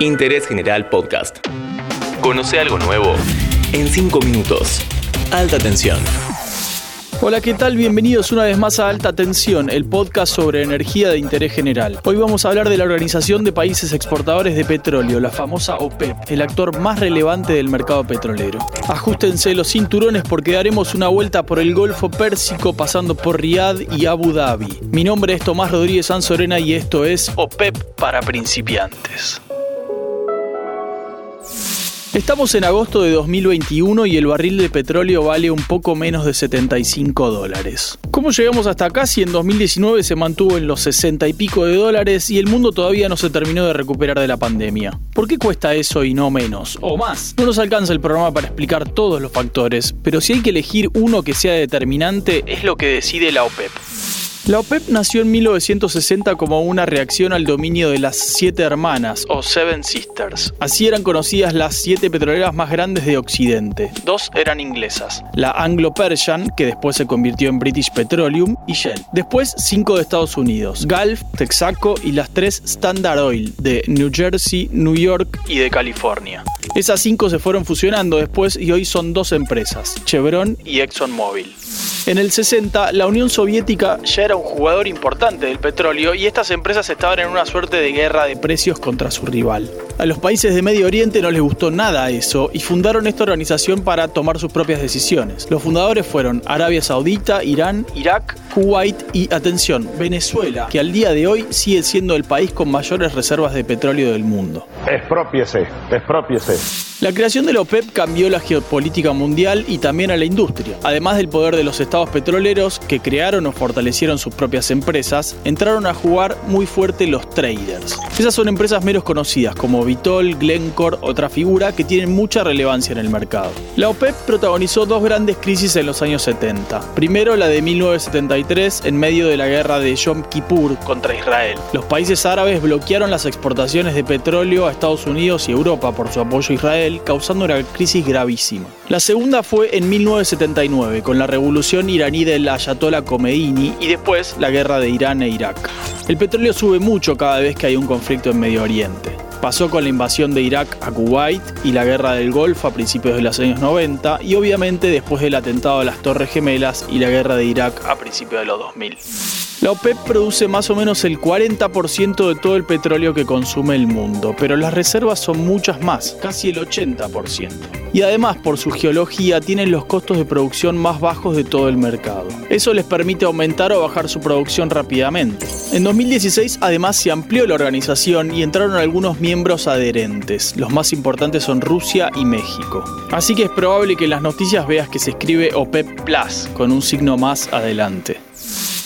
Interés General Podcast. Conoce algo nuevo en 5 minutos. Alta tensión. Hola, ¿qué tal? Bienvenidos una vez más a Alta Tensión, el podcast sobre energía de interés general. Hoy vamos a hablar de la Organización de Países Exportadores de Petróleo, la famosa OPEP, el actor más relevante del mercado petrolero. Ajustense los cinturones porque daremos una vuelta por el Golfo Pérsico pasando por Riad y Abu Dhabi. Mi nombre es Tomás Rodríguez Sanzorena y esto es OPEP para principiantes. Estamos en agosto de 2021 y el barril de petróleo vale un poco menos de 75 dólares. ¿Cómo llegamos hasta acá si en 2019 se mantuvo en los 60 y pico de dólares y el mundo todavía no se terminó de recuperar de la pandemia? ¿Por qué cuesta eso y no menos? O más. No nos alcanza el programa para explicar todos los factores, pero si hay que elegir uno que sea determinante, es lo que decide la OPEP. La OPEP nació en 1960 como una reacción al dominio de las Siete Hermanas o Seven Sisters. Así eran conocidas las siete petroleras más grandes de Occidente. Dos eran inglesas, la Anglo-Persian, que después se convirtió en British Petroleum, y Shell. Después cinco de Estados Unidos, Gulf, Texaco y las tres Standard Oil de New Jersey, New York y de California. Esas cinco se fueron fusionando después y hoy son dos empresas, Chevron y ExxonMobil. En el 60, la Unión Soviética ya era un jugador importante del petróleo y estas empresas estaban en una suerte de guerra de precios contra su rival. A los países de Medio Oriente no les gustó nada eso y fundaron esta organización para tomar sus propias decisiones. Los fundadores fueron Arabia Saudita, Irán, Irak, Kuwait y, atención, Venezuela, que al día de hoy sigue siendo el país con mayores reservas de petróleo del mundo. Expropiese, expropiese. La creación de la OPEP cambió la geopolítica mundial y también a la industria. Además del poder de los estados petroleros, que crearon o fortalecieron sus propias empresas, entraron a jugar muy fuerte los traders. Esas son empresas menos conocidas como Vitol, Glencore, otra figura que tienen mucha relevancia en el mercado. La OPEP protagonizó dos grandes crisis en los años 70. Primero la de 1973 en medio de la guerra de Yom Kippur contra Israel. Los países árabes bloquearon las exportaciones de petróleo a Estados Unidos y Europa por su apoyo a Israel causando una crisis gravísima. La segunda fue en 1979, con la revolución iraní del Ayatollah Khomeini y después la guerra de Irán e Irak. El petróleo sube mucho cada vez que hay un conflicto en Medio Oriente. Pasó con la invasión de Irak a Kuwait y la guerra del Golfo a principios de los años 90 y obviamente después del atentado a las Torres Gemelas y la guerra de Irak a principios de los 2000. La OPEP produce más o menos el 40% de todo el petróleo que consume el mundo, pero las reservas son muchas más, casi el 80%. Y además, por su geología, tienen los costos de producción más bajos de todo el mercado. Eso les permite aumentar o bajar su producción rápidamente. En 2016, además, se amplió la organización y entraron algunos miembros adherentes. Los más importantes son Rusia y México. Así que es probable que en las noticias veas que se escribe OPEP Plus, con un signo más adelante.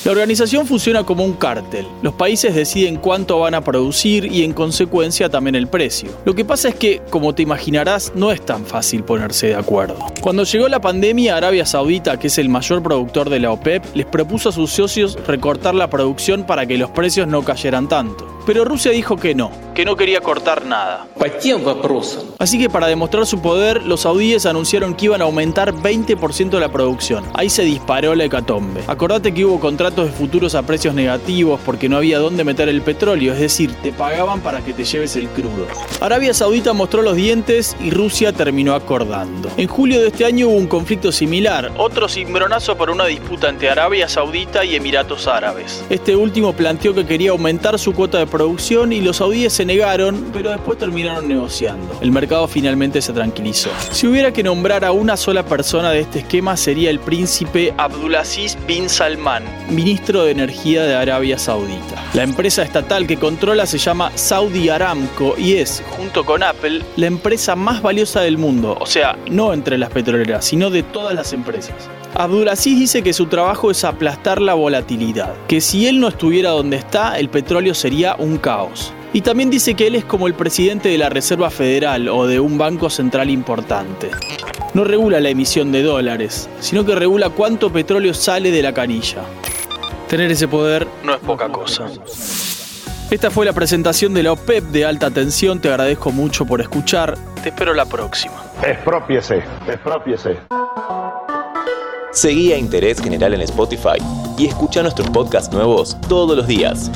La organización funciona como un cártel. Los países deciden cuánto van a producir y en consecuencia también el precio. Lo que pasa es que, como te imaginarás, no es tan fácil ponerse de acuerdo. Cuando llegó la pandemia, Arabia Saudita, que es el mayor productor de la OPEP, les propuso a sus socios recortar la producción para que los precios no cayeran tanto. Pero Rusia dijo que no, que no quería cortar nada. Así que para demostrar su poder, los saudíes anunciaron que iban a aumentar 20% la producción. Ahí se disparó la hecatombe. Acordate que hubo contratos de futuros a precios negativos porque no había dónde meter el petróleo, es decir, te pagaban para que te lleves el crudo. Arabia Saudita mostró los dientes y Rusia terminó acordando. En julio de este año hubo un conflicto similar, otro cimbronazo por una disputa entre Arabia Saudita y Emiratos Árabes. Este último planteó que quería aumentar su cuota de producción y los saudíes se negaron, pero después terminaron negociando. El mercado finalmente se tranquilizó. Si hubiera que nombrar a una sola persona de este esquema sería el príncipe Abdulaziz bin Salman, ministro de Energía de Arabia Saudita. La empresa estatal que controla se llama Saudi Aramco y es, junto con Apple, la empresa más valiosa del mundo, o sea, no entre las petroleras, sino de todas las empresas. Abdulaziz dice que su trabajo es aplastar la volatilidad, que si él no estuviera donde está, el petróleo sería un caos. Y también dice que él es como el presidente de la Reserva Federal o de un banco central importante. No regula la emisión de dólares, sino que regula cuánto petróleo sale de la canilla. Tener ese poder no es poca cosa. Esta fue la presentación de la OPEP de alta tensión. Te agradezco mucho por escuchar. Te espero la próxima. Expropiese, expropiese. Seguí a Interés General en Spotify y escucha nuestros podcasts nuevos todos los días.